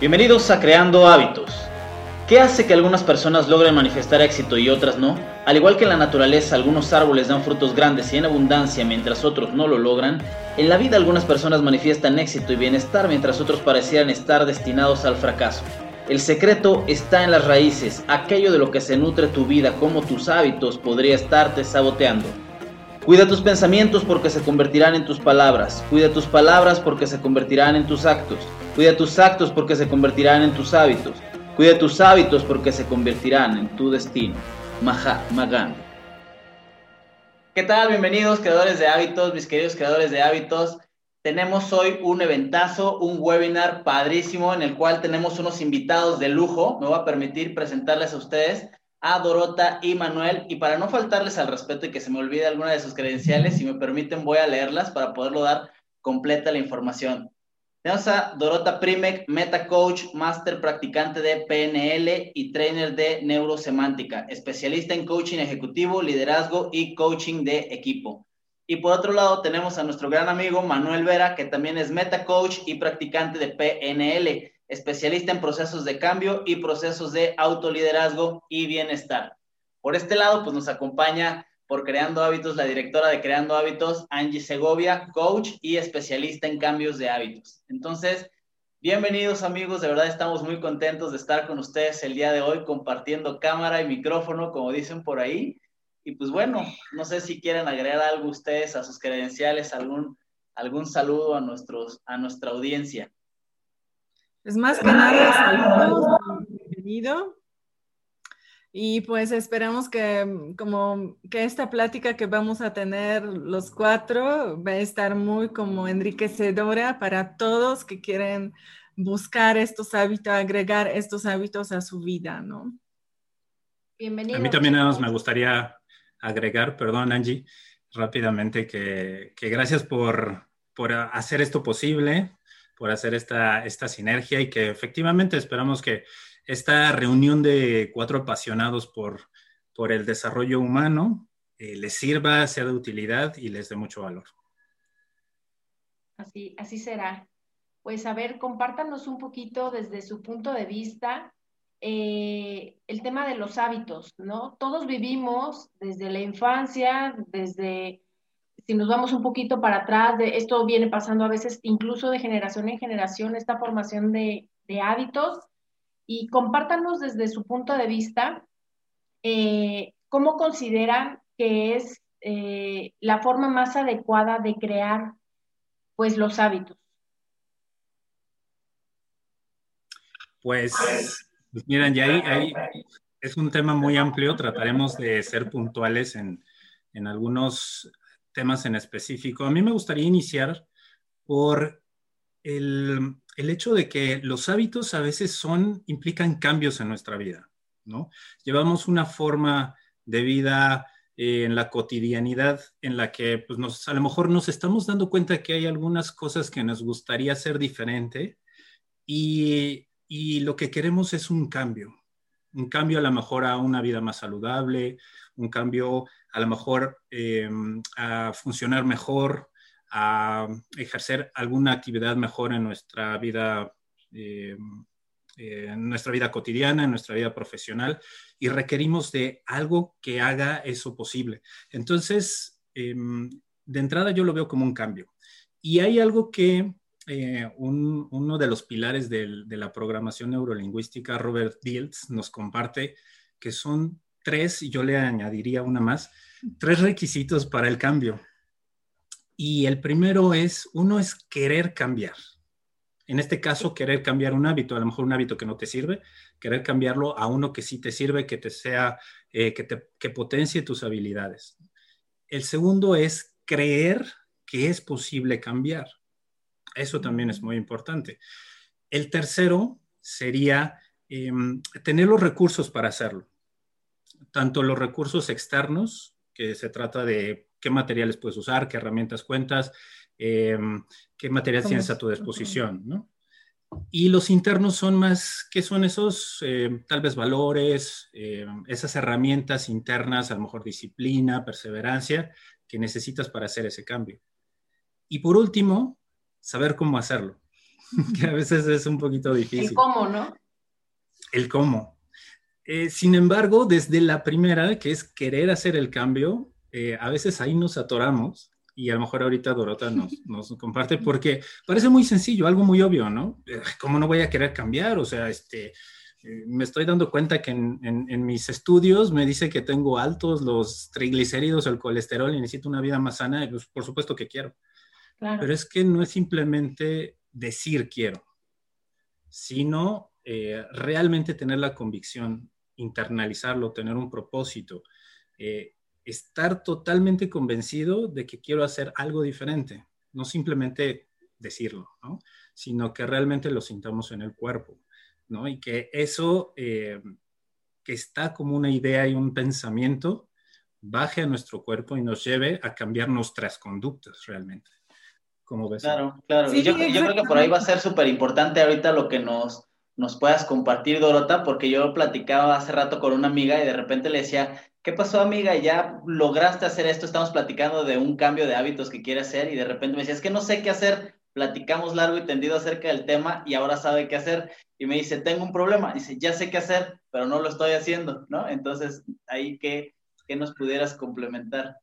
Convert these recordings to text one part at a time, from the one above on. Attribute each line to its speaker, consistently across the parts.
Speaker 1: Bienvenidos a Creando Hábitos. ¿Qué hace que algunas personas logren manifestar éxito y otras no? Al igual que en la naturaleza algunos árboles dan frutos grandes y en abundancia mientras otros no lo logran, en la vida algunas personas manifiestan éxito y bienestar mientras otros parecieran estar destinados al fracaso. El secreto está en las raíces, aquello de lo que se nutre tu vida, como tus hábitos podría estarte saboteando. Cuida tus pensamientos porque se convertirán en tus palabras. Cuida tus palabras porque se convertirán en tus actos. Cuida tus actos porque se convertirán en tus hábitos. Cuida tus hábitos porque se convertirán en tu destino. Mahatma Gandhi. ¿Qué tal? Bienvenidos creadores de hábitos, mis queridos creadores de hábitos. Tenemos hoy un eventazo, un webinar padrísimo en el cual tenemos unos invitados de lujo. Me voy a permitir presentarles a ustedes a Dorota y Manuel. Y para no faltarles al respeto y que se me olvide alguna de sus credenciales, si me permiten, voy a leerlas para poderlo dar completa la información. Tenemos a Dorota Primek, Meta Coach, Master Practicante de PNL y Trainer de Neurosemántica, especialista en coaching ejecutivo, liderazgo y coaching de equipo. Y por otro lado tenemos a nuestro gran amigo Manuel Vera, que también es meta coach y practicante de PNL, especialista en procesos de cambio y procesos de autoliderazgo y bienestar. Por este lado, pues nos acompaña por Creando Hábitos la directora de Creando Hábitos, Angie Segovia, coach y especialista en cambios de hábitos. Entonces, bienvenidos amigos, de verdad estamos muy contentos de estar con ustedes el día de hoy compartiendo cámara y micrófono, como dicen por ahí. Y pues bueno, no sé si quieren agregar algo ustedes a sus credenciales, algún, algún saludo a, nuestros, a nuestra audiencia.
Speaker 2: Pues más que nada, saludos, bienvenido. Y pues esperamos que como que esta plática que vamos a tener los cuatro va a estar muy como enriquecedora para todos que quieren buscar estos hábitos, agregar estos hábitos a su vida, ¿no?
Speaker 3: Bienvenido. A mí también me gustaría agregar, perdón Angie, rápidamente que, gracias por, hacer esto posible, por hacer esta, esta sinergia y que efectivamente esperamos que esta reunión de cuatro apasionados por, por el desarrollo humano eh, les sirva, sea de utilidad y les dé mucho valor.
Speaker 4: Así, así será. Pues a ver, compártanos un poquito desde su punto de vista eh, el tema de los hábitos, ¿no? Todos vivimos desde la infancia, desde, si nos vamos un poquito para atrás, de, esto viene pasando a veces incluso de generación en generación, esta formación de, hábitos, y compártanos desde su punto de vista eh, cómo consideran que es eh, la forma más adecuada de crear pues los hábitos.
Speaker 3: Pues pues miren, ya ahí, es un tema muy amplio, trataremos de ser puntuales en, algunos temas en específico. A mí me gustaría iniciar por el, hecho de que los hábitos a veces son, implican cambios en nuestra vida, ¿no? Llevamos una forma de vida eh, en la cotidianidad en la que pues nos, a lo mejor nos estamos dando cuenta que hay algunas cosas que nos gustaría hacer diferente y y lo que queremos es un cambio, un cambio a lo mejor a una vida más saludable, un cambio a lo mejor em, a funcionar mejor, a ejercer alguna actividad mejor en nuestra vida, em, en nuestra vida cotidiana, en nuestra vida profesional, y requerimos de algo que haga eso posible. Entonces, em, de entrada yo lo veo como un cambio. Y hay algo que eh, uno de los pilares de la programación neurolingüística, Robert Diels, nos comparte que son tres, y yo le añadiría una más, tres requisitos para el cambio. Y el primero es, uno es querer cambiar. En este caso, querer cambiar un hábito, a lo mejor un hábito que no te sirve, querer cambiarlo a uno que sí te sirve, que te sea, eh, que, te, que potencie tus habilidades. El segundo es creer que es posible cambiar. Eso también es muy importante. El tercero sería em, tener los recursos para hacerlo. Tanto los recursos externos, que se trata de qué materiales puedes usar, qué herramientas cuentas, em, qué materiales tienes a tu disposición, ¿no? Y los internos son más, ¿qué son esos em, tal vez valores, esas herramientas internas, a lo mejor disciplina, perseverancia, que necesitas para hacer ese cambio. Y por último, saber cómo hacerlo, que a veces es un poquito difícil.
Speaker 4: El cómo, ¿no?
Speaker 3: El cómo. Eh, sin embargo, desde la primera, que es querer hacer el cambio, eh, a veces ahí nos atoramos y a lo mejor ahorita Dorota nos, nos, comparte porque parece muy sencillo, algo muy obvio, ¿no? Eh, ¿Cómo no voy a querer cambiar? O sea, este, me estoy dando cuenta que en, en, mis estudios me dice que tengo altos los triglicéridos o el colesterol y necesito una vida más sana, pues por supuesto que quiero. Pero es que no es simplemente decir quiero, sino eh, realmente tener la convicción, internalizarlo, tener un propósito, eh, estar totalmente convencido de que quiero hacer algo diferente, no simplemente decirlo, ¿no? sino que realmente lo sintamos en el cuerpo. ¿no? Y que eso eh, que está como una idea y un pensamiento baje a nuestro cuerpo y nos lleve a cambiar nuestras conductas realmente.
Speaker 1: Como ves? Claro, claro. y yo, yo, creo que por ahí va a ser súper importante ahorita lo que nos, nos puedas compartir, Dorota, porque yo platicaba hace rato con una amiga y de repente le decía, ¿qué pasó, amiga? Ya lograste hacer esto, estamos platicando de un cambio de hábitos que quiere hacer y de repente me decía, es que no sé qué hacer, platicamos largo y tendido acerca del tema y ahora sabe qué hacer y me dice, tengo un problema, dice, ya sé qué hacer, pero no lo estoy haciendo, ¿no? Entonces, ahí que, nos pudieras complementar.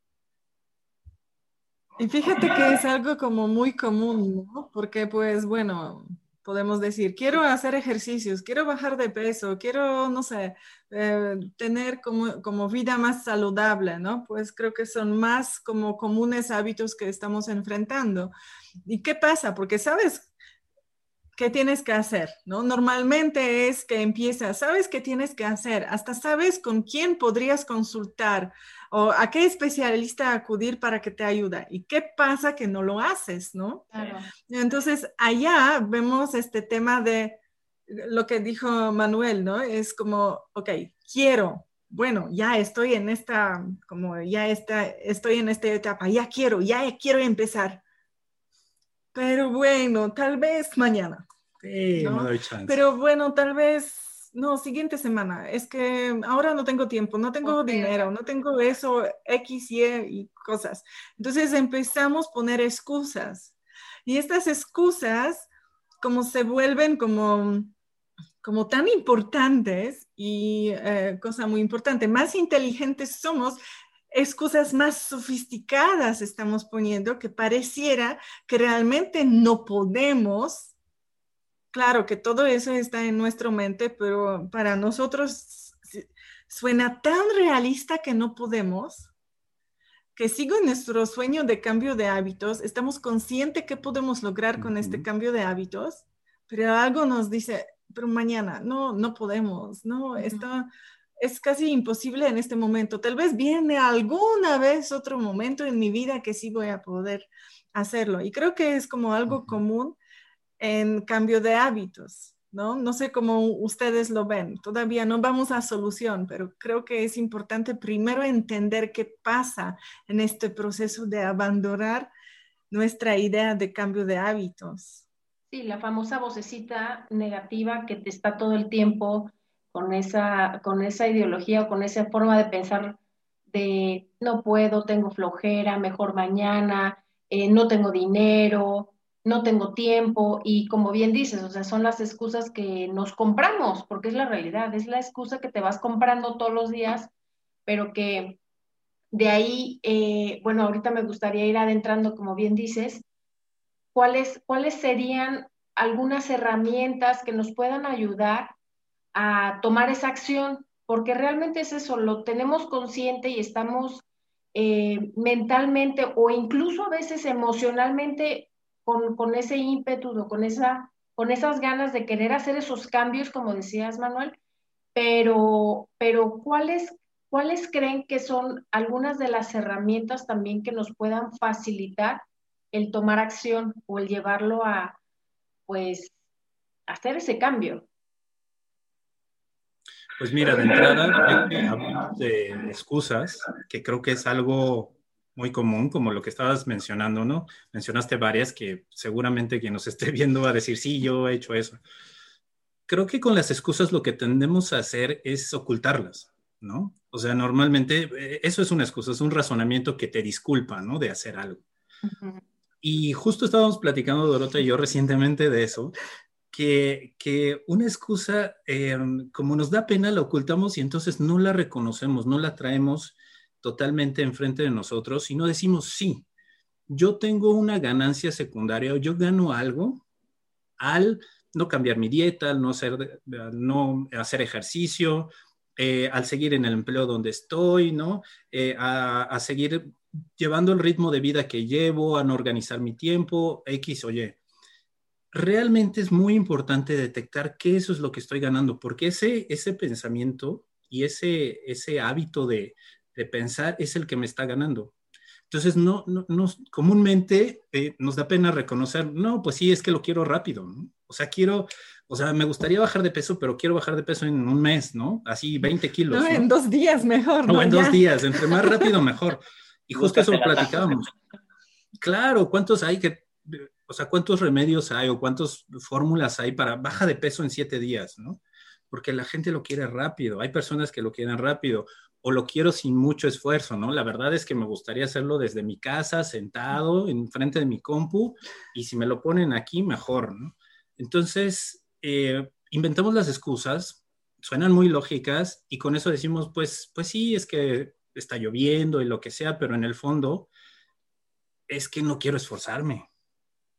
Speaker 2: Y fíjate que es algo como muy común, ¿no? Porque pues bueno, podemos decir, quiero hacer ejercicios, quiero bajar de peso, quiero, no sé, eh, tener como, como, vida más saludable, ¿no? Pues creo que son más como comunes hábitos que estamos enfrentando. ¿Y qué pasa? Porque sabes qué tienes que hacer, ¿no? Normalmente es que empiezas, sabes qué tienes que hacer, hasta sabes con quién podrías consultar o a qué especialista acudir para que te ayude. ¿Y qué pasa que no lo haces, no? Entonces, allá vemos este tema de lo que dijo Manuel, ¿no? Es como, ok, quiero, bueno, ya estoy en esta, como ya está, estoy en esta etapa, ya quiero, ya quiero empezar. Pero bueno, tal vez mañana.
Speaker 3: Sí, ¿no? doy chance.
Speaker 2: Pero bueno, tal vez, no, siguiente semana. Es que ahora no tengo tiempo, no tengo dinero, no tengo eso, X, Y y cosas. Entonces empezamos a poner excusas. Y estas excusas, como se vuelven como, como tan importantes y eh, cosa muy importante, más inteligentes somos, excusas más sofisticadas estamos poniendo que pareciera que realmente no podemos. Claro que todo eso está en nuestra mente, pero para nosotros suena tan realista que no podemos, que sigo en nuestro sueño de cambio de hábitos, estamos conscientes que podemos lograr con este cambio de hábitos, pero algo nos dice, pero mañana, no, no podemos, no, está, es casi imposible en este momento. Tal vez viene alguna vez otro momento en mi vida que sí voy a poder hacerlo. Y creo que es como algo común en cambio de hábitos, ¿no? No sé cómo ustedes lo ven. Todavía no vamos a solución, pero creo que es importante primero entender qué pasa en este proceso de abandonar nuestra idea de cambio de hábitos.
Speaker 4: Sí, la famosa vocecita negativa que te está todo el tiempo con esa, con esa ideología o con esa forma de pensar de no puedo, tengo flojera, mejor mañana, eh, no tengo dinero, no tengo tiempo y como bien dices, o sea, son las excusas que nos compramos, porque es la realidad, es la excusa que te vas comprando todos los días, pero que de ahí, eh, bueno, ahorita me gustaría ir adentrando, como bien dices, cuáles, cuáles serían algunas herramientas que nos puedan ayudar a tomar esa acción, porque realmente es eso, lo tenemos consciente y estamos eh, mentalmente o incluso a veces emocionalmente con, con, ese ímpetu o con, esa, con esas ganas de querer hacer esos cambios, como decías, Manuel, pero, pero ¿cuáles, ¿cuáles creen que son algunas de las herramientas también que nos puedan facilitar el tomar acción o el llevarlo a, pues, hacer ese cambio?
Speaker 3: Pues mira, de entrada, hablamos de excusas, que creo que es algo muy común, como lo que estabas mencionando, ¿no? Mencionaste varias que seguramente quien nos esté viendo va a decir, sí, yo he hecho eso. Creo que con las excusas lo que tendemos a hacer es ocultarlas, ¿no? O sea, normalmente eh, eso es una excusa, es un razonamiento que te disculpa, ¿no? De hacer algo. Y justo estábamos platicando, Dorota y yo, recientemente de eso, que, una excusa, em, como nos da pena, la ocultamos y entonces no la reconocemos, no la traemos totalmente enfrente de nosotros y no decimos, sí, yo tengo una ganancia secundaria o yo gano algo al no cambiar mi dieta, al no hacer, no hacer ejercicio, eh, al seguir en el empleo donde estoy, ¿no? Eh, a, seguir llevando el ritmo de vida que llevo, a no organizar mi tiempo, X o Y. Realmente es muy importante detectar qué eso es lo que estoy ganando, porque ese, ese pensamiento y ese, ese hábito de, de pensar es el que me está ganando. Entonces, no, no, comúnmente eh, nos da pena reconocer, no, pues sí, es que lo quiero rápido, O sea, quiero, o sea, me gustaría bajar de peso, pero quiero bajar de peso en un mes, ¿no? Así 20 kilos.
Speaker 2: No, en dos días mejor.
Speaker 3: No, en dos días, entre más rápido mejor. Y justo eso lo platicábamos. Claro, ¿cuántos hay que, o sea, cuántos remedios hay o cuántas fórmulas hay para baja de peso en siete días, ¿no? Porque la gente lo quiere rápido. Hay personas que lo quieren rápido o lo quiero sin mucho esfuerzo, ¿no? La verdad es que me gustaría hacerlo desde mi casa, sentado, en frente de mi compu, y si me lo ponen aquí, mejor, ¿no? Entonces, eh, inventamos las excusas, suenan muy lógicas, y con eso decimos, pues, pues sí, es que está lloviendo y lo que sea, pero en el fondo es que no quiero esforzarme,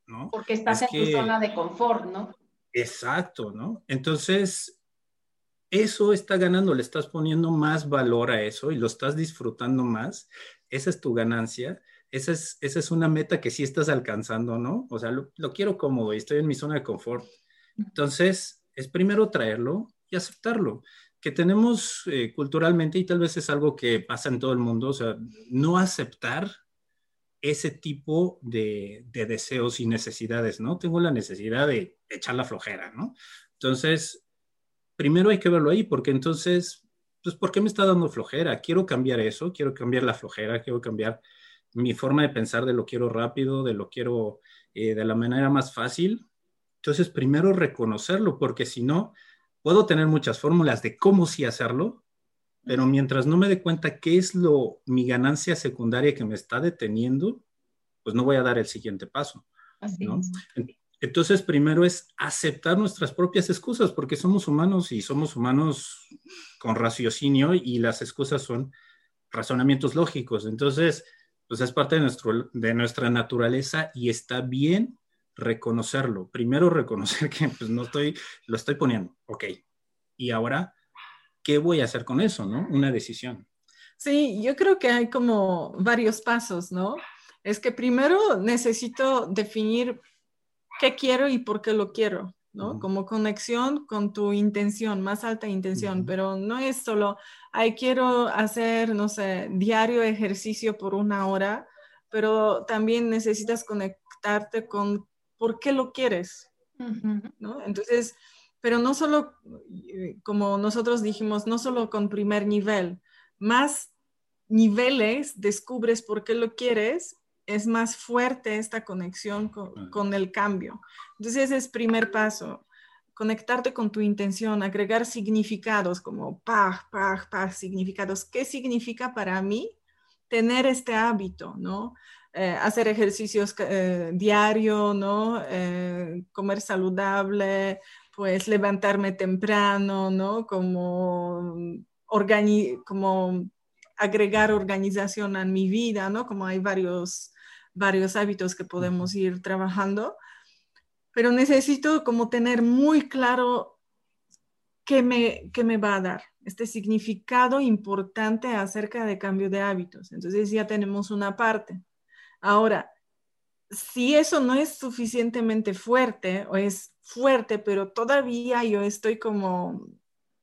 Speaker 3: ¿no?
Speaker 4: Porque estás en tu zona de confort, ¿no?
Speaker 3: Exacto, ¿no? Entonces, eso está ganando, le estás poniendo más valor a eso y lo estás disfrutando más, esa es tu ganancia, esa es, esa es una meta que sí estás alcanzando, ¿no? O sea, lo, quiero cómodo y estoy en mi zona de confort. Entonces, es primero traerlo y aceptarlo, que tenemos eh, culturalmente y tal vez es algo que pasa en todo el mundo, o sea, no aceptar ese tipo de, de deseos y necesidades, ¿no? Tengo la necesidad de echar la flojera, ¿no? Entonces, primero hay que verlo ahí, porque entonces, pues, ¿por qué me está dando flojera? Quiero cambiar eso, quiero cambiar la flojera, quiero cambiar mi forma de pensar de lo quiero rápido, de lo quiero eh, de la manera más fácil. Entonces, primero reconocerlo, porque si no, puedo tener muchas fórmulas de cómo sí hacerlo, pero mientras no me dé cuenta qué es lo mi ganancia secundaria que me está deteniendo, pues no voy a dar el siguiente paso. Así ¿no? Entonces, primero es aceptar nuestras propias excusas, porque somos humanos y somos humanos con raciocinio y las excusas son razonamientos lógicos. Entonces, pues es parte de, nuestro, de nuestra naturaleza y está bien reconocerlo. Primero reconocer que pues no estoy, lo estoy poniendo, ok. Y ahora, ¿qué voy a hacer con eso, no? Una decisión.
Speaker 2: Sí, yo creo que hay como varios pasos, ¿no? Es que primero necesito definir qué quiero y por qué lo quiero, ¿no? Como conexión con tu intención, más alta intención, pero no es solo, ay, quiero hacer, no sé, diario ejercicio por una hora, pero también necesitas conectarte con por qué lo quieres, ¿no? Entonces, pero no solo, eh, como nosotros dijimos, no solo con primer nivel, más niveles descubres por qué lo quieres es más fuerte esta conexión con, el cambio. Entonces ese es primer paso, conectarte con tu intención, agregar significados como pa, pa, pa, significados. ¿Qué significa para mí tener este hábito, no? Eh, hacer ejercicios eh, diario, ¿no? Eh, comer saludable, pues levantarme temprano, ¿no? Como, como agregar organización a mi vida, ¿no? Como hay varios varios hábitos que podemos ir trabajando, pero necesito como tener muy claro qué me, qué me va a dar, este significado importante acerca de cambio de hábitos. Entonces ya tenemos una parte. Ahora, si eso no es suficientemente fuerte o es fuerte, pero todavía yo estoy como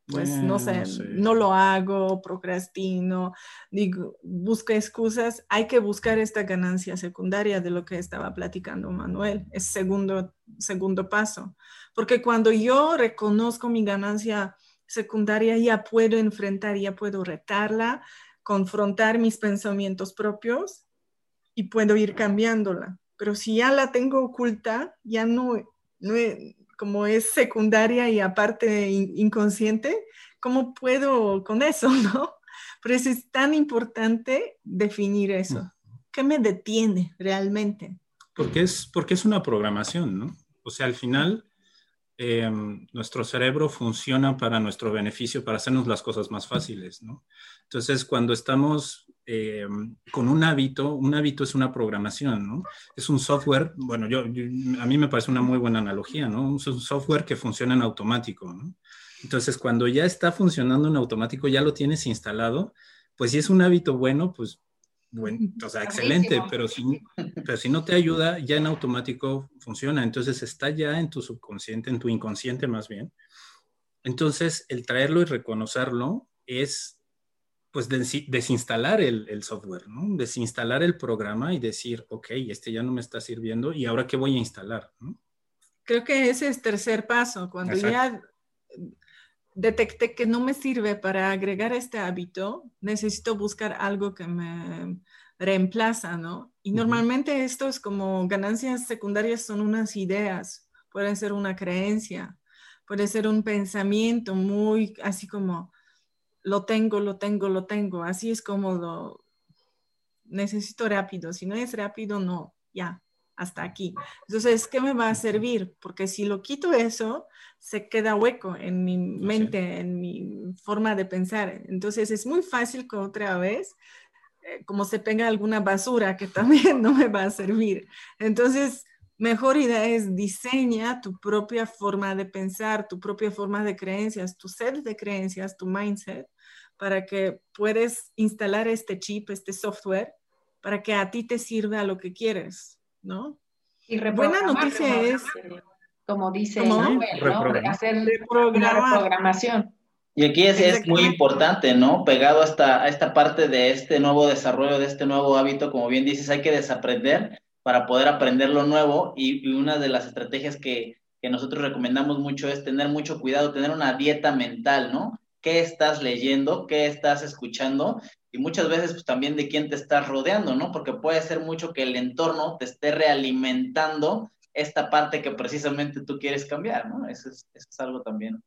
Speaker 2: pues no sé, no lo hago, procrastino, digo, busco excusas, hay que buscar esta ganancia secundaria de lo que estaba platicando Manuel, es segundo, segundo paso, porque cuando yo reconozco mi ganancia secundaria ya puedo enfrentar, ya puedo retarla, confrontar mis pensamientos propios y puedo ir cambiándola. Pero si ya la tengo oculta, ya no, no, como es secundaria y aparte inconsciente, ¿cómo puedo con eso, no? Por eso es tan importante definir eso. ¿Qué me detiene realmente?
Speaker 3: porque es, porque es una programación, ¿no? O sea, al final, eh, nuestro cerebro funciona para nuestro beneficio, para hacernos las cosas más fáciles, ¿no? Entonces, cuando estamos eh, con un hábito, un hábito es una programación, ¿no? Es un software, bueno, yo, a mí me parece una muy buena analogía, ¿no? Es un software que funciona en automático, ¿no? Entonces, cuando ya está funcionando en automático, ya lo tienes instalado, pues si es un hábito bueno, pues bueno, o sea, excelente, pero si, pero si no te ayuda, ya en automático funciona. Entonces está ya en tu subconsciente, en tu inconsciente más bien. Entonces, el traerlo y reconocerlo es, pues, desinstalar el, el, software, ¿no? Desinstalar el programa y decir, ok, este ya no me está sirviendo y ahora qué voy a instalar, ¿no?
Speaker 2: Creo que ese es tercer paso, cuando ya detecté que no me sirve para agregar este hábito, necesito buscar algo que me reemplaza, ¿no? Y normalmente esto es como ganancias secundarias son unas ideas, puede ser una creencia, puede ser un pensamiento muy así como lo tengo, lo tengo, lo tengo, así es como lo necesito rápido, si no es rápido, no, ya, hasta aquí. Entonces, ¿qué me va a servir? Porque si lo quito eso, se queda hueco en mi mente, en mi forma de pensar. Entonces, es muy fácil que otra vez, eh, como se pega alguna basura que también no me va a servir. Entonces, mejor idea es diseña tu propia forma de pensar, tu propia forma de creencias, tu set de creencias, tu mindset, para que puedas instalar este chip, este software, para que a ti te sirva lo que quieres. ¿no?
Speaker 4: Y Buena noticia es, como dice ¿no? hacer reprogramación.
Speaker 1: Y aquí es, es, muy importante, ¿no? Pegado hasta a esta parte de este nuevo desarrollo, de este nuevo hábito, como bien dices, hay que desaprender para poder aprender lo nuevo y, y una de las estrategias que, que, nosotros recomendamos mucho es tener mucho cuidado, tener una dieta mental, ¿no? ¿Qué estás leyendo? ¿Qué estás escuchando? y muchas veces pues también de quién te estás rodeando, ¿no? Porque puede ser mucho que el entorno te esté realimentando esta parte que precisamente tú quieres cambiar, ¿no? Eso es, algo también.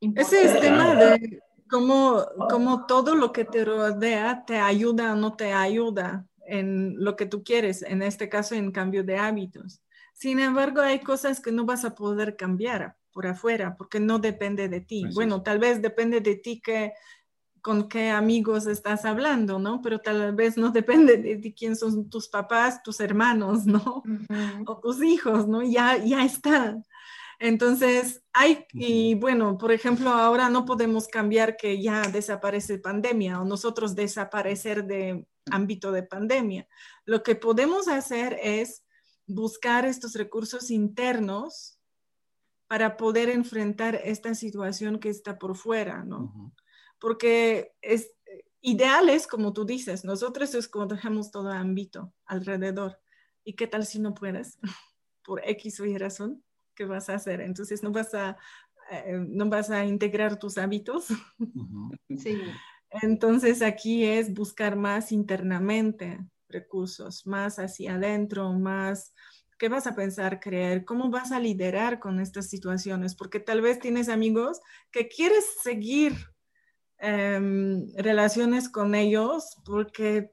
Speaker 2: Ese es tema de cómo, cómo todo lo que te rodea te ayuda o no te ayuda en lo que tú quieres, en este caso en cambio de hábitos. Sin embargo, hay cosas que no vas a poder cambiar por afuera porque no depende de ti. bueno, tal vez depende de ti que con qué amigos estás hablando, ¿no? Pero tal vez no depende de, quién son tus papás, tus hermanos, ¿no? O tus hijos, ¿no? Ya, ya está. Entonces, hay, y bueno, por ejemplo, ahora no podemos cambiar que ya desaparece pandemia o nosotros desaparecer de ámbito de pandemia. Lo que podemos hacer es buscar estos recursos internos para poder enfrentar esta situación que está por fuera, ¿no? porque es ideal es como tú dices, nosotros escogemos todo ámbito alrededor. ¿Y qué tal si no puedes? Por X o Y razón, ¿qué vas a hacer? Entonces no vas a, eh, no vas a integrar tus hábitos. Sí. Entonces aquí es buscar más internamente recursos, más hacia adentro, más qué vas a pensar, creer, cómo vas a liderar con estas situaciones, porque tal vez tienes amigos que quieres seguir Em, relaciones con ellos porque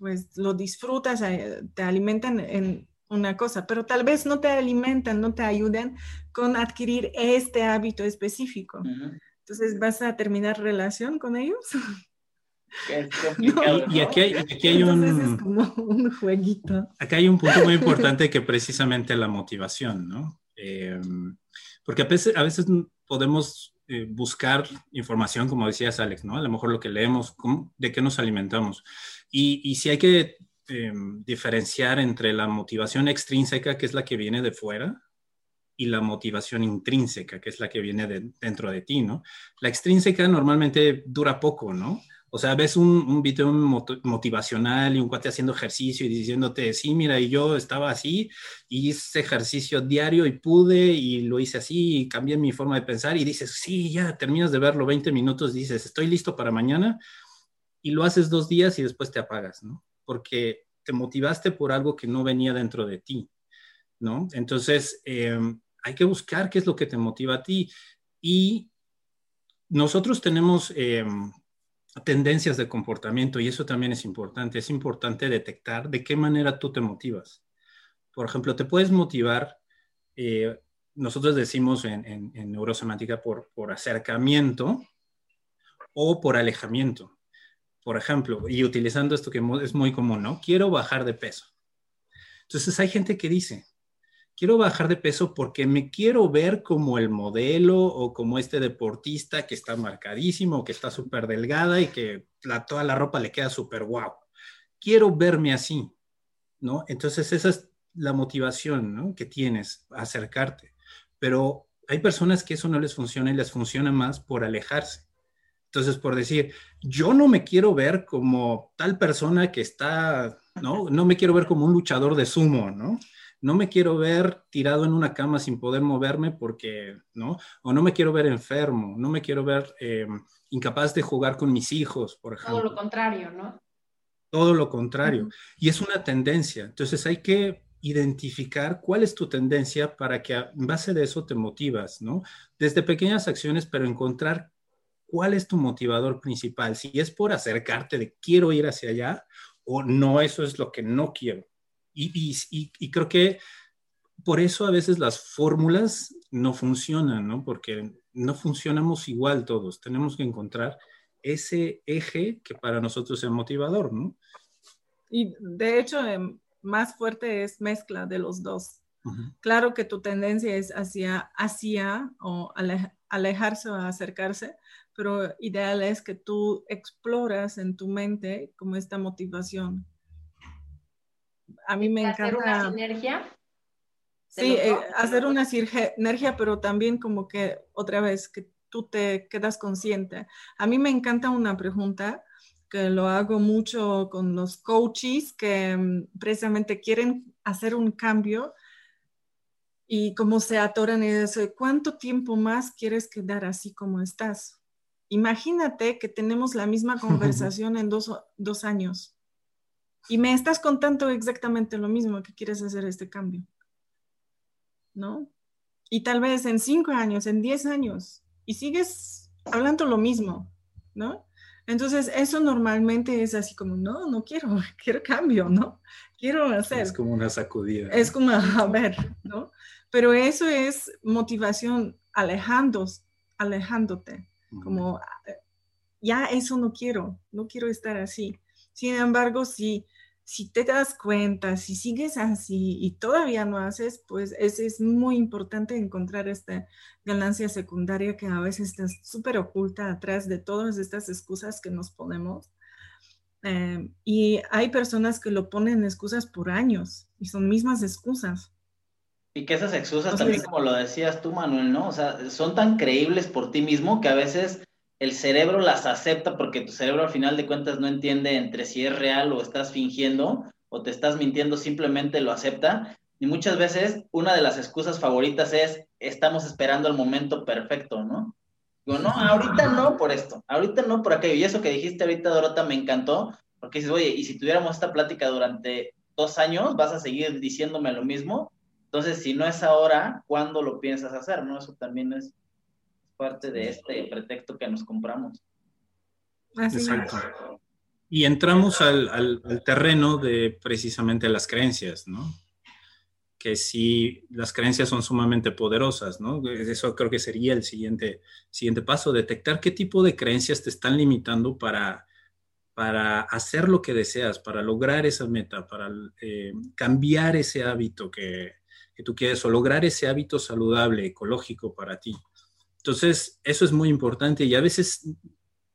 Speaker 2: pues lo disfrutas, eh, te alimentan en una cosa, pero tal vez no te alimentan, no te ayudan con adquirir este hábito específico. Entonces, ¿vas a terminar relación con ellos?
Speaker 3: Y aquí hay, un, jueguito. Acá hay un punto muy importante que precisamente la motivación, ¿no? Em, porque a veces, a veces podemos eh, buscar información, como decías Alex, ¿no? A lo mejor lo que leemos, de qué nos alimentamos. Y, y si hay que em, diferenciar entre la motivación extrínseca, que es la que viene de fuera, y la motivación intrínseca, que es la que viene de, dentro de ti, ¿no? La extrínseca normalmente dura poco, ¿no? O sea, ves un, un video motivacional y un cuate haciendo ejercicio y diciéndote, sí, mira, y yo estaba así y hice ejercicio diario y pude y lo hice así y cambié mi forma de pensar y dices, sí, ya terminas de verlo 20 minutos, dices, estoy listo para mañana y lo haces dos días y después te apagas, ¿no? Porque te motivaste por algo que no venía dentro de ti, ¿no? Entonces, em, hay que buscar qué es lo que te motiva a ti y nosotros tenemos... Eh, tendencias de comportamiento y eso también es importante. Es importante detectar de qué manera tú te motivas. Por ejemplo, te puedes motivar, eh, nosotros decimos en, neurosemántica por, por acercamiento o por alejamiento. Por ejemplo, y utilizando esto que es muy común, ¿no? Quiero bajar de peso. Entonces hay gente que dice, quiero bajar de peso porque me quiero ver como el modelo o como este deportista que está marcadísimo, que está súper delgada y que toda la ropa le queda súper guau. Quiero verme así, ¿no? Entonces esa es la motivación ¿no? que tienes, acercarte. Pero hay personas que eso no les funciona y les funciona más por alejarse. Entonces, por decir, yo no me quiero ver como tal persona que está, ¿no? No me quiero ver como un luchador de sumo, ¿no? No me quiero ver tirado en una cama sin poder moverme porque, ¿no? O no me quiero ver enfermo, no me quiero ver eh, incapaz de jugar con mis hijos, por ejemplo.
Speaker 4: Todo lo contrario, ¿no?
Speaker 3: Todo lo contrario. Y es una tendencia. Entonces hay que identificar cuál es tu tendencia para que en base de eso te motivas, ¿no? Desde pequeñas acciones, pero encontrar cuál es tu motivador principal. Si es por acercarte de quiero ir hacia allá o no, eso es lo que no quiero. Y, creo que por eso a veces las fórmulas no funcionan, ¿no? Porque no funcionamos igual todos. Tenemos que encontrar ese eje que para nosotros es motivador, ¿no?
Speaker 2: Y de hecho, em, más fuerte es mezcla de los dos. Claro que tu tendencia es hacia, hacia o alejarse o acercarse, pero ideal es que tú exploras en tu mente como esta motivación a mí me encanta. ¿Hacer
Speaker 4: una sinergia?
Speaker 2: Sí, eh, hacer una sinergia, pero también como que otra vez que tú te quedas consciente. A mí me encanta una pregunta que lo hago mucho con los coaches que mm, precisamente quieren hacer un cambio y como se atoran y dicen, ¿cuánto tiempo más quieres quedar así como estás? Imagínate que tenemos la misma conversación en dos, dos años y me estás contando exactamente lo mismo que quieres hacer este cambio. ¿No? Y tal vez en cinco años, en diez años, y sigues hablando lo mismo, ¿no? Entonces, eso normalmente es así como, no, no quiero, quiero cambio, ¿no? Quiero hacer.
Speaker 3: Es como una sacudida.
Speaker 2: Es como, a ver, ¿no? Pero eso es motivación alejándos, alejándote, como, ya eso no quiero, no quiero estar así. Sin embargo, si si te das cuenta, si sigues así y todavía no haces, pues es, es muy importante encontrar esta ganancia secundaria que a veces está súper oculta atrás de todas estas excusas que nos ponemos. Eh, y hay personas que lo ponen excusas por años y son mismas excusas.
Speaker 1: Y que esas excusas también, como lo decías tú, Manuel, ¿no? O sea, son tan creíbles por ti mismo que a veces el cerebro las acepta porque tu cerebro al final de cuentas no entiende entre si es real o estás fingiendo o te estás mintiendo, simplemente lo acepta. Y muchas veces una de las excusas favoritas es, estamos esperando el momento perfecto, ¿no? Digo, no, ahorita no por esto, ahorita no por aquello. Y eso que dijiste ahorita, Dorota, me encantó, porque dices, oye, y si tuviéramos esta plática durante dos años, vas a seguir diciéndome lo mismo. Entonces, si no es ahora, ¿cuándo lo piensas hacer? ¿No? Eso también es parte de este pretexto que nos compramos.
Speaker 3: Exacto. Y entramos al, terreno de precisamente las creencias, ¿no? Que si las creencias son sumamente poderosas, ¿no? Eso creo que sería el siguiente, siguiente paso, detectar qué tipo de creencias te están limitando para, para hacer lo que deseas, para lograr esa meta, para eh, cambiar ese hábito que, que tú quieres o lograr ese hábito saludable, ecológico para ti. Entonces, eso es muy importante y a veces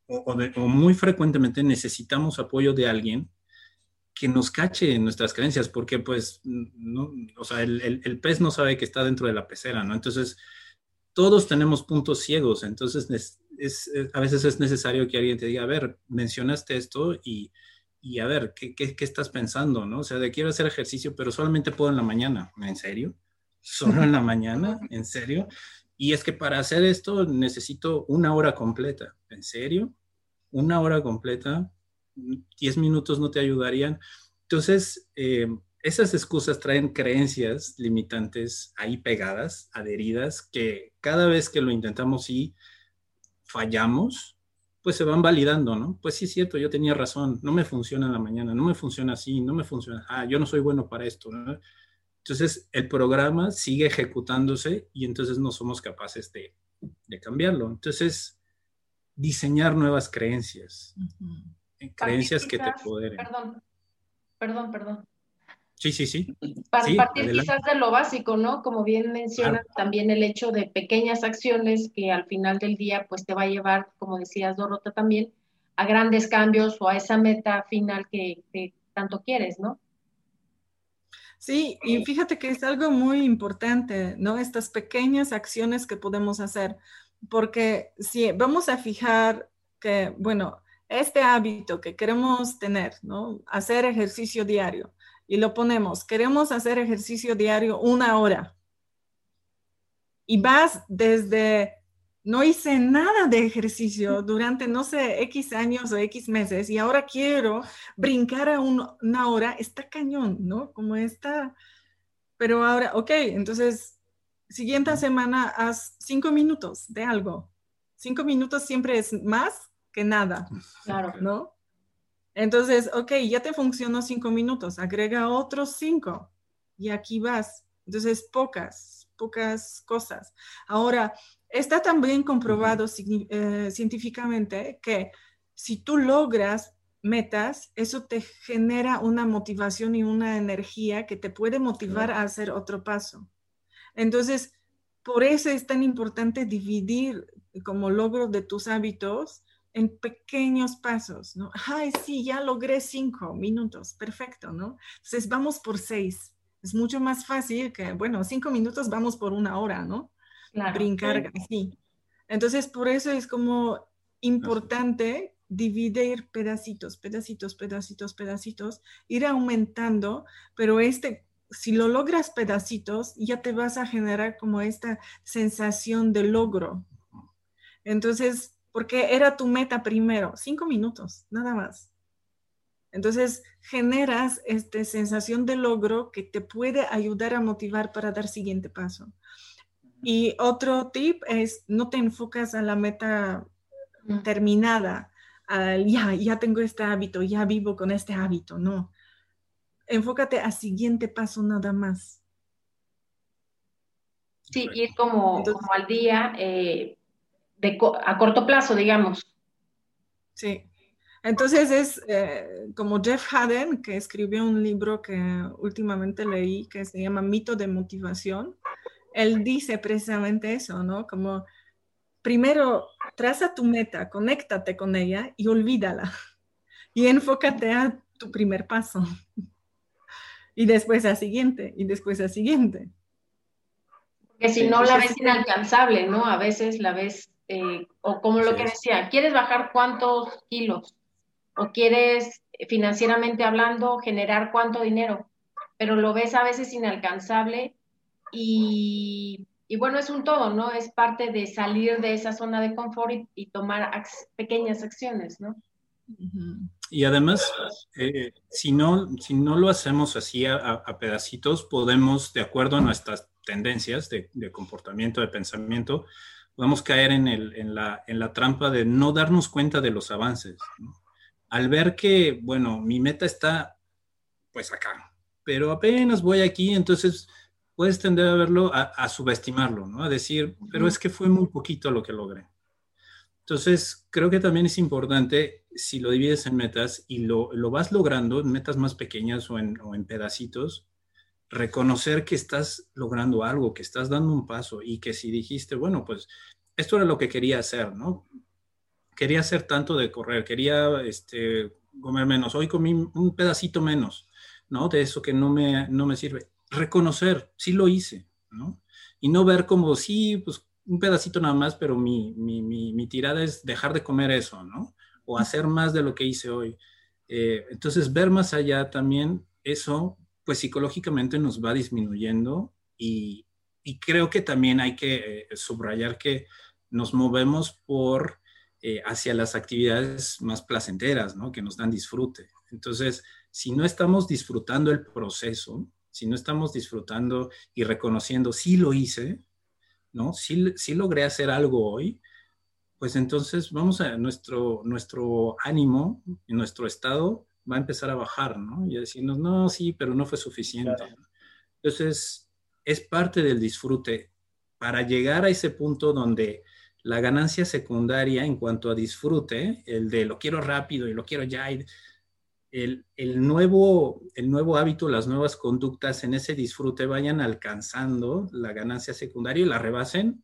Speaker 3: o, muy frecuentemente necesitamos apoyo de alguien que nos cache en nuestras creencias, porque pues, o sea, el, pez no sabe que está dentro de la pecera, ¿no? Entonces, todos tenemos puntos ciegos, entonces es, a veces es necesario que alguien te diga, a ver, mencionaste esto y, y a ver, ¿qué, ¿qué, qué, estás pensando, no? O sea, de quiero hacer ejercicio, pero solamente puedo en la mañana, ¿en serio? ¿Solo en la mañana? ¿En serio? Y es que para hacer esto necesito una hora completa. ¿En serio? Una hora completa. Diez minutos no te ayudarían. Entonces, eh, esas excusas traen creencias limitantes ahí pegadas, adheridas, que cada vez que lo intentamos y fallamos, pues se van validando, ¿no? Pues sí, es cierto, yo tenía razón, no me funciona en la mañana, no me funciona así, no me funciona, ah, yo no soy bueno para esto, ¿no? Entonces, el programa sigue ejecutándose y entonces no somos capaces de, cambiarlo. Entonces, diseñar nuevas creencias, eh, creencias que te poderen.
Speaker 4: Perdón, perdón, perdón.
Speaker 3: Sí, sí, sí.
Speaker 4: Para partir quizás de lo básico, ¿no? Como bien menciona también el hecho de pequeñas acciones que al final del día, pues te va a llevar, como decías Dorota también, a grandes cambios o a esa meta final que, que tanto quieres, ¿no?
Speaker 2: Sí, y fíjate que es algo muy importante, ¿no? Estas pequeñas acciones que podemos hacer, porque si vamos a fijar que, bueno, este hábito que queremos tener, ¿no? Hacer ejercicio diario, y lo ponemos, queremos hacer ejercicio diario una hora. Y vas desde no hice nada de ejercicio durante, no sé, X años o X meses y ahora quiero brincar a una hora, está cañón, ¿no? Como está, pero ahora, ok, entonces, siguiente semana haz cinco minutos de algo. Cinco minutos siempre es más que nada, claro, ¿no? Entonces, ok, ya te funcionó cinco minutos, agrega otros cinco y aquí vas. Entonces, pocas, pocas cosas. Ahora, Está también comprobado eh, científicamente que si tú logras metas, eso te genera una motivación y una energía que te puede motivar a hacer otro paso. Entonces, por eso es tan importante dividir como logro de tus hábitos en pequeños pasos, ¿no? Ay, sí, ya logré cinco minutos, perfecto, ¿no? Entonces, vamos por seis. Es mucho más fácil que, bueno, cinco minutos, vamos por una hora, ¿no? Brincar así. Entonces, por eso es como importante dividir pedacitos, pedacitos, pedacitos, pedacitos, ir aumentando, pero este, si lo logras pedacitos, ya te vas a generar como esta sensación de logro. Entonces, porque era tu meta primero, cinco minutos, nada más. Entonces, generas esta sensación de logro que te puede ayudar a motivar para dar siguiente paso. Y otro tip es no te enfocas a la meta terminada, ya, ya tengo este hábito, ya vivo con este hábito, no. Enfócate al siguiente paso nada más.
Speaker 4: Sí, ir como, como al día eh, de, a corto plazo, digamos.
Speaker 2: Sí. Entonces es eh, como Jeff Haden, que escribió un libro que últimamente leí, que se llama Mito de Motivación él dice precisamente eso, ¿no? Como primero traza tu meta, conéctate con ella y olvídala. Y enfócate a tu primer paso. Y después al siguiente, y después al siguiente.
Speaker 4: Porque si no la ves inalcanzable, ¿no? A veces la ves, eh, o como lo que decía, ¿quieres bajar cuántos kilos? ¿O quieres, financieramente hablando, generar cuánto dinero? Pero lo ves a veces inalcanzable y, bueno, es un todo, ¿no? Es parte de salir de esa zona de confort y, tomar pequeñas acciones, ¿no?
Speaker 3: Y además, eh, si, no, si no lo hacemos así a, pedacitos, podemos, de acuerdo a nuestras tendencias de, comportamiento, de pensamiento, podemos caer en, el, en, la, en, la, trampa de no darnos cuenta de los avances. Al ver que, bueno, mi meta está pues acá, pero apenas voy aquí, entonces puedes tender a verlo, a, subestimarlo, ¿no? A decir, pero es que fue muy poquito lo que logré. Entonces, creo que también es importante, si lo divides en metas y lo, vas logrando en metas más pequeñas o en, o en, pedacitos, reconocer que estás logrando algo, que estás dando un paso y que si dijiste, bueno, pues esto era lo que quería hacer, ¿no? Quería hacer tanto de correr, quería este, comer menos, hoy comí un pedacito menos, ¿no? De eso que no me, no me sirve reconocer, sí lo hice, ¿no? Y no ver como, sí, pues un pedacito nada más, pero mi, mi, mi, tirada es dejar de comer eso, ¿no? O hacer más de lo que hice hoy. Eh, entonces, ver más allá también, eso, pues psicológicamente nos va disminuyendo y, y creo que también hay que eh, subrayar que nos movemos por eh, hacia las actividades más placenteras, ¿no? Que nos dan disfrute. Entonces, si no estamos disfrutando el proceso, si no estamos disfrutando y reconociendo, sí lo hice, ¿no? Sí, logré hacer algo hoy, pues entonces vamos a nuestro, nuestro ánimo y nuestro estado va a empezar a bajar, ¿no? Y a decirnos, no, sí, pero no fue suficiente. Entonces, es parte del disfrute para llegar a ese punto donde la ganancia secundaria en cuanto a disfrute, el de lo quiero rápido y lo quiero ya, el, el, nuevo, el nuevo hábito, las nuevas conductas en ese disfrute vayan alcanzando la ganancia secundaria y la rebasen,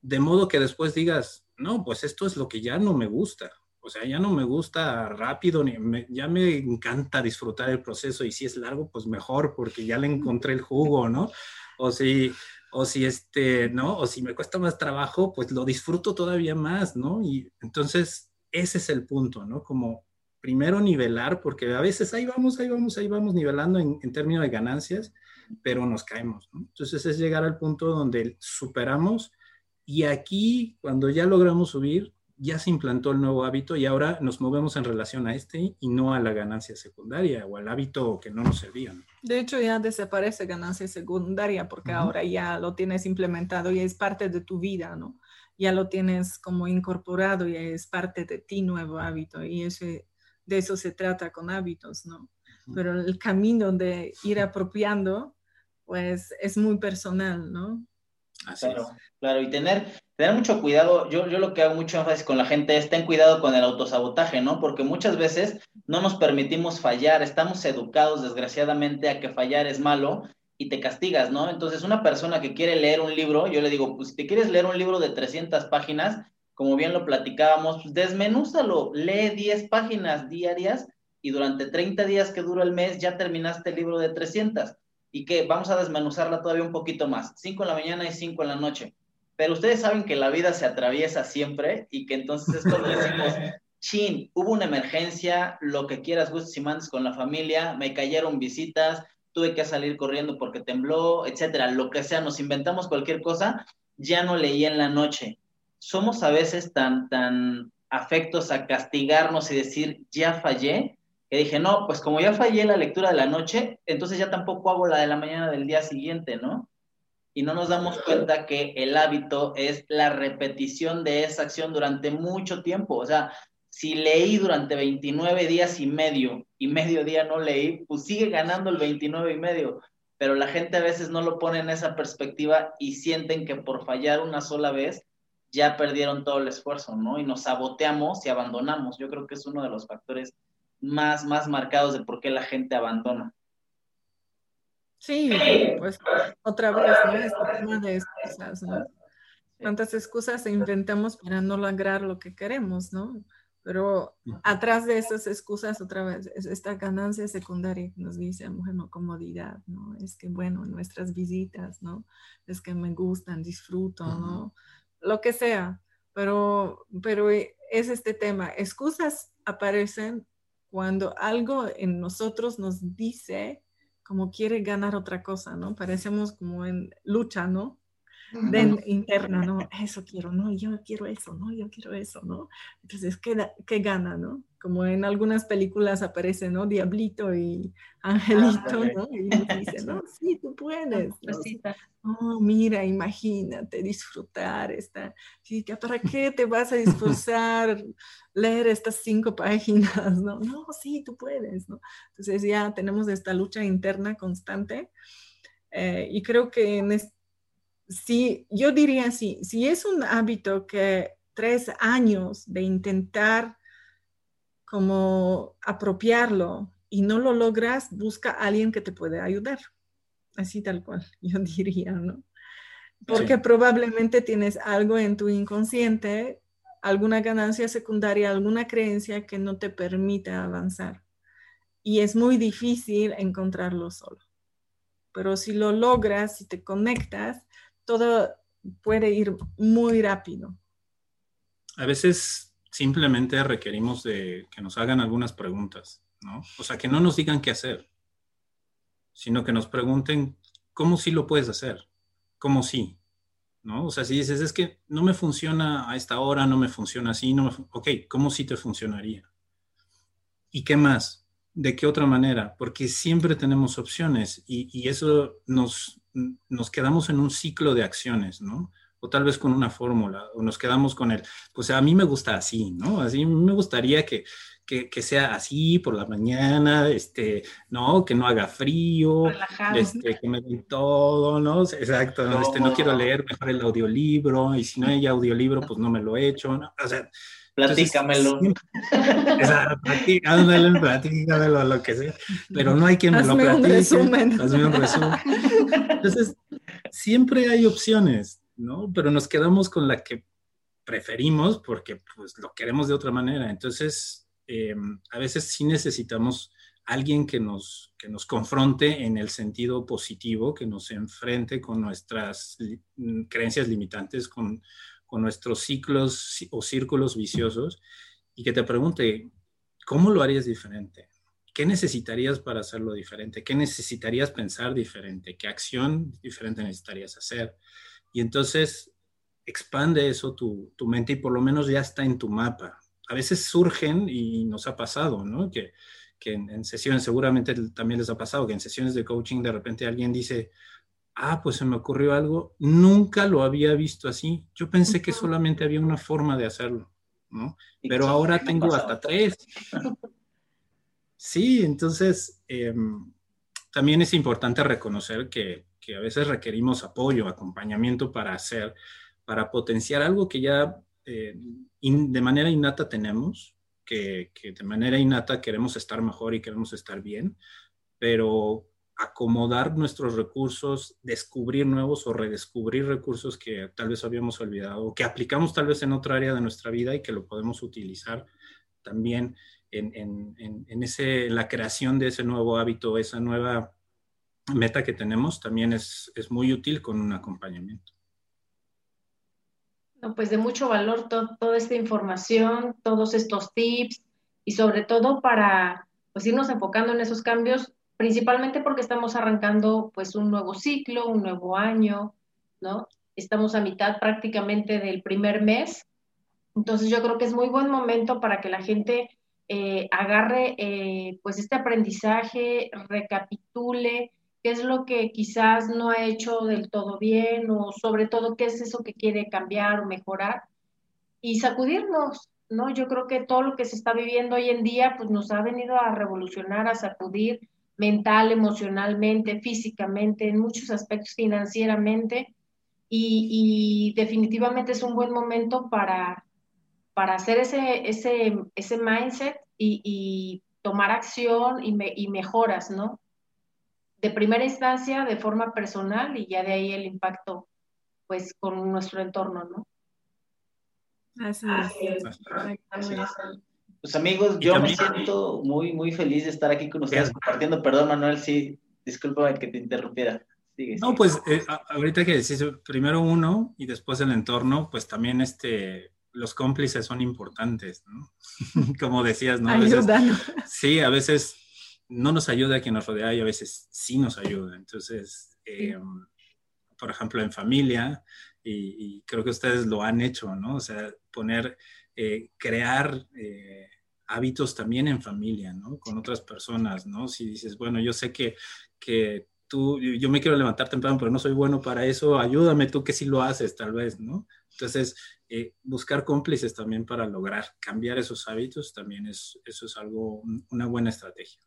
Speaker 3: de modo que después digas, no, pues esto es lo que ya no me gusta. O sea, ya no me gusta rápido, ni ya me encanta disfrutar el proceso y si es largo, pues mejor, porque ya le encontré el jugo, ¿no? O si, o si este, ¿no? O si me cuesta más trabajo, pues lo disfruto todavía más, ¿no? Y entonces ese es el punto, ¿no? Como primero nivelar, porque a veces ahí vamos, ahí vamos, ahí vamos nivelando en, en términos de ganancias, pero nos caemos, ¿no? Entonces es llegar al punto donde superamos y aquí, cuando ya logramos subir, ya se implantó el nuevo hábito y ahora nos movemos en relación a este y no a la ganancia secundaria o al hábito que no nos servía.
Speaker 2: De hecho, ya desaparece ganancia secundaria porque ahora ya lo tienes implementado y es parte de tu vida, ¿no? Ya lo tienes como incorporado y es parte de ti nuevo hábito y ese, de eso se trata con hábitos, ¿no? Pero el camino de ir apropiando, pues es muy personal, ¿no?
Speaker 1: claro, claro, y tener, tener mucho cuidado, yo, yo lo que hago mucho énfasis con la gente es ten cuidado con el autosabotaje, ¿no? Porque muchas veces no nos permitimos fallar, estamos educados desgraciadamente a que fallar es malo y te castigas, ¿no? Entonces una persona que quiere leer un libro, yo le digo, pues si te quieres leer un libro de 300 páginas, como bien lo platicábamos, pues desmenúzalo, lee 10 páginas diarias y durante 30 días que dura el mes ya terminaste el libro de 300 y que vamos a desmenuzarla todavía un poquito más, 5 en la mañana y 5 en la noche. Pero ustedes saben que la vida se atraviesa siempre y que entonces es cuando decimos, chin, hubo una emergencia, lo que quieras, gustes y mandes con la familia, me cayeron visitas, tuve que salir corriendo porque tembló, etcétera, lo que sea, nos inventamos cualquier cosa, ya no leí en la noche. Somos a veces tan, tan afectos a castigarnos y decir, ya fallé, que dije, no, pues como ya fallé la lectura de la noche, entonces ya tampoco hago la de la mañana del día siguiente, ¿no? Y no nos damos cuenta que el hábito es la repetición de esa acción durante mucho tiempo. O sea, si leí durante 29 días y medio y medio día no leí, pues sigue ganando el 29 y medio. Pero la gente a veces no lo pone en esa perspectiva y sienten que por fallar una sola vez ya perdieron todo el esfuerzo, ¿no? Y nos saboteamos y abandonamos. Yo creo que es uno de los factores más, más marcados de por qué la gente abandona.
Speaker 2: Sí, pues otra vez, ¿no? Este tema de excusas, ¿no? Cuántas excusas inventamos para no lograr lo que queremos, ¿no? Pero atrás de esas excusas, otra vez, es esta ganancia secundaria que nos dice, bueno, comodidad, ¿no? Es que, bueno, nuestras visitas, ¿no? Es que me gustan, disfruto, ¿no? Lo que sea, pero, pero es este tema. Excusas aparecen cuando algo en nosotros nos dice como quiere ganar otra cosa, ¿no? Parecemos como en lucha, ¿no? De, interna, ¿no? Eso quiero, no, yo quiero eso, no, yo quiero eso, ¿no? Entonces, ¿qué, qué gana, no? Como en algunas películas aparece, ¿no? Diablito y Angelito, ¿no? Y dice, no, sí, tú puedes. ¿no? Oh, mira, imagínate, disfrutar esta chica, ¿para qué te vas a disfrutar leer estas cinco páginas? No, no, sí, tú puedes, ¿no? Entonces ya tenemos esta lucha interna constante. Eh, y creo que en este si yo diría así, si es un hábito que tres años de intentar como apropiarlo y no lo logras, busca a alguien que te pueda ayudar. Así tal cual, yo diría, ¿no? Porque probablemente tienes algo en tu inconsciente, alguna ganancia secundaria, alguna creencia que no te permite avanzar. Y es muy difícil encontrarlo solo. Pero si lo logras, si te conectas, todo puede ir muy rápido.
Speaker 3: A veces simplemente requerimos de que nos hagan algunas preguntas, ¿no? O sea, que no nos digan qué hacer, sino que nos pregunten cómo sí lo puedes hacer, cómo sí, ¿no? O sea, si dices, es que no me funciona a esta hora, no me funciona así, no me ok, ¿cómo sí te funcionaría? ¿Y qué más? ¿De qué otra manera? Porque siempre tenemos opciones y, y eso nos, nos quedamos en un ciclo de acciones, ¿no? o tal vez con una fórmula, o nos quedamos con el, pues a mí me gusta así, ¿no? Así me gustaría que, que, sea así por la mañana, este, ¿no? Que no haga frío, este, que me den todo, ¿no? Exacto, no. Este, no quiero leer mejor el audiolibro, y si no hay audiolibro, pues no me lo echo, ¿no? O sea,
Speaker 1: Platícamelo.
Speaker 3: Exacto, platícamelo, platícamelo, lo que sea. Pero no hay quien me lo platique. Un resumen. Hazme un resumen. Entonces, siempre hay opciones, ¿no? Pero nos quedamos con la que preferimos porque pues lo queremos de otra manera. Entonces, eh, a veces sí necesitamos alguien que nos, que nos confronte en el sentido positivo, que nos enfrente con nuestras creencias limitantes, con, con nuestros ciclos o círculos viciosos y que te pregunte, ¿cómo lo harías diferente? ¿Qué necesitarías para hacerlo diferente? ¿Qué necesitarías pensar diferente? ¿Qué acción diferente necesitarías hacer? Y entonces expande eso tu, tu mente y por lo menos ya está en tu mapa a veces surgen y nos ha pasado, ¿no? Que, que en, sesiones, seguramente también les ha pasado, que en sesiones de coaching de repente alguien dice, ah, pues se me ocurrió algo, nunca lo había visto así. Yo pensé que solamente había una forma de hacerlo, ¿no? Pero ahora tengo hasta tres. Sí, entonces em, también es importante reconocer que, que, a veces requerimos apoyo, acompañamiento para hacer, para potenciar algo que ya eh, de manera innata tenemos, que, de manera innata queremos estar mejor y queremos estar bien, pero acomodar nuestros recursos, descubrir nuevos o redescubrir recursos que tal vez habíamos olvidado, que aplicamos tal vez en otra área de nuestra vida y que lo podemos utilizar también en, en, ese, la creación de ese nuevo hábito, esa nueva meta que tenemos, también es, es muy útil con un acompañamiento.
Speaker 4: No, pues de mucho valor toda esta información, todos estos tips y sobre todo para pues irnos enfocando en esos cambios, principalmente porque estamos arrancando pues un nuevo ciclo, un nuevo año, ¿no? Estamos a mitad prácticamente del primer mes, entonces yo creo que es muy buen momento para que la gente eh, agarre eh, pues este aprendizaje, recapitule, qué es lo que quizás no ha hecho del todo bien o sobre todo qué es eso que quiere cambiar o mejorar y sacudirnos, ¿no? Yo creo que todo lo que se está viviendo hoy en día pues nos ha venido a revolucionar, a sacudir mental, emocionalmente, físicamente, en muchos aspectos financieramente y, definitivamente es un buen momento para, para hacer ese, ese, ese mindset y, tomar acción y, y mejoras, ¿no? de primera instancia de forma personal y ya de ahí el impacto pues con nuestro entorno, ¿no?
Speaker 2: Así es.
Speaker 1: Pues amigos, yo me siento muy, muy feliz de estar aquí con ustedes compartiendo. Perdón, Manuel, sí, disculpa que te interrumpiera.
Speaker 3: no, pues eh, ahorita que decís primero uno y después el entorno, pues también este, los cómplices son importantes, ¿no? Como decías, ¿no? sí, a veces no nos ayuda a quien nos rodea y a veces sí nos ayuda. Entonces, eh, por ejemplo, en familia, y, creo que ustedes lo han hecho, ¿no? O sea, poner, eh, crear eh, hábitos también en familia, ¿no? Con otras personas, ¿no? Si dices, bueno, yo sé que, que tú, yo me quiero levantar temprano, pero no soy bueno para eso, ayúdame tú que sí lo haces, tal vez, ¿no? Entonces, buscar cómplices también para lograr cambiar esos hábitos también es, eso es algo, una buena estrategia.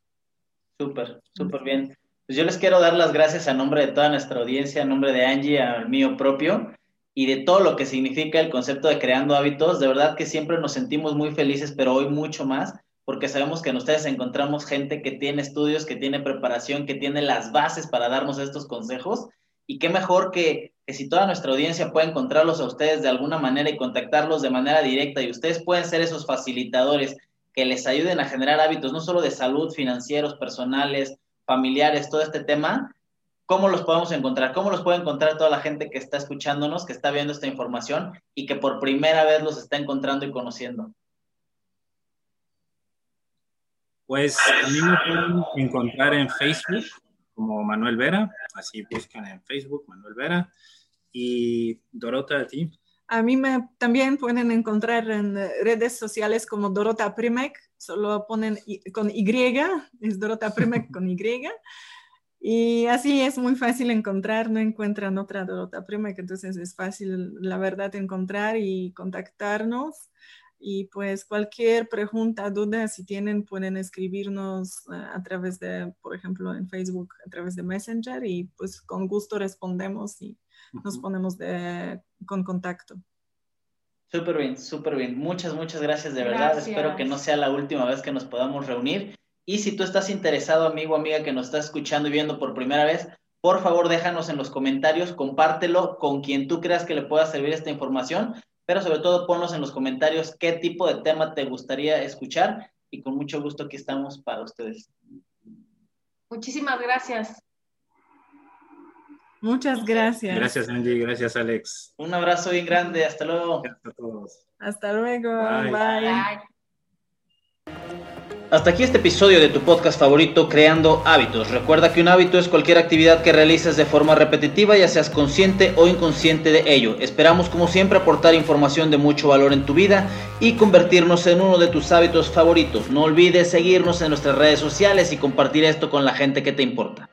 Speaker 1: Súper, súper bien. Pues yo les quiero dar las gracias a nombre de toda nuestra audiencia, a nombre de Angie, al mío propio y de todo lo que significa el concepto de creando hábitos. De verdad que siempre nos sentimos muy felices, pero hoy mucho más, porque sabemos que en ustedes encontramos gente que tiene estudios, que tiene preparación, que tiene las bases para darnos estos consejos. Y qué mejor que, que si toda nuestra audiencia puede encontrarlos a ustedes de alguna manera y contactarlos de manera directa y ustedes pueden ser esos facilitadores que les ayuden a generar hábitos, no solo de salud, financieros, personales, familiares, todo este tema, ¿cómo los podemos encontrar? ¿Cómo los puede encontrar toda la gente que está escuchándonos, que está viendo esta información y que por primera vez los está encontrando y conociendo?
Speaker 3: Pues a mí me pueden encontrar en Facebook como Manuel Vera, así buscan en Facebook Manuel Vera. Y Dorota, a ti.
Speaker 2: A mí me, también pueden encontrar en redes sociales como Dorota Primek, solo ponen con Y, es Dorota Primek con Y. Y así es muy fácil encontrar, no encuentran otra Dorota Prima, que entonces es fácil, la verdad, encontrar y contactarnos. Y pues cualquier pregunta, duda, si tienen, pueden escribirnos eh, a través de, por ejemplo, en Facebook, a través de Messenger y pues con gusto respondemos y nos ponemos de, con contacto.
Speaker 1: Súper bien, súper bien. Muchas, muchas gracias de verdad. Espero que no sea la última vez que nos podamos reunir. Y si tú estás interesado, amigo, amiga, que nos estás escuchando y viendo por primera vez, por favor déjanos en los comentarios, compártelo con quien tú creas que le pueda servir esta información, pero sobre todo ponnos en los comentarios qué tipo de tema te gustaría escuchar y con mucho gusto aquí estamos para ustedes.
Speaker 4: Muchísimas gracias.
Speaker 2: Muchas gracias.
Speaker 3: Gracias, Angie. Gracias, Alex.
Speaker 1: Un abrazo bien grande. Hasta luego.
Speaker 2: Hasta luego. Bye.
Speaker 1: Hasta aquí este episodio de tu podcast favorito Creando Hábitos. Recuerda que un hábito es cualquier actividad que realices de forma repetitiva, ya seas consciente o inconsciente de ello. Esperamos como siempre aportar información de mucho valor en tu vida y convertirnos en uno de tus hábitos favoritos. No olvides seguirnos en nuestras redes sociales y compartir esto con la gente que te importa.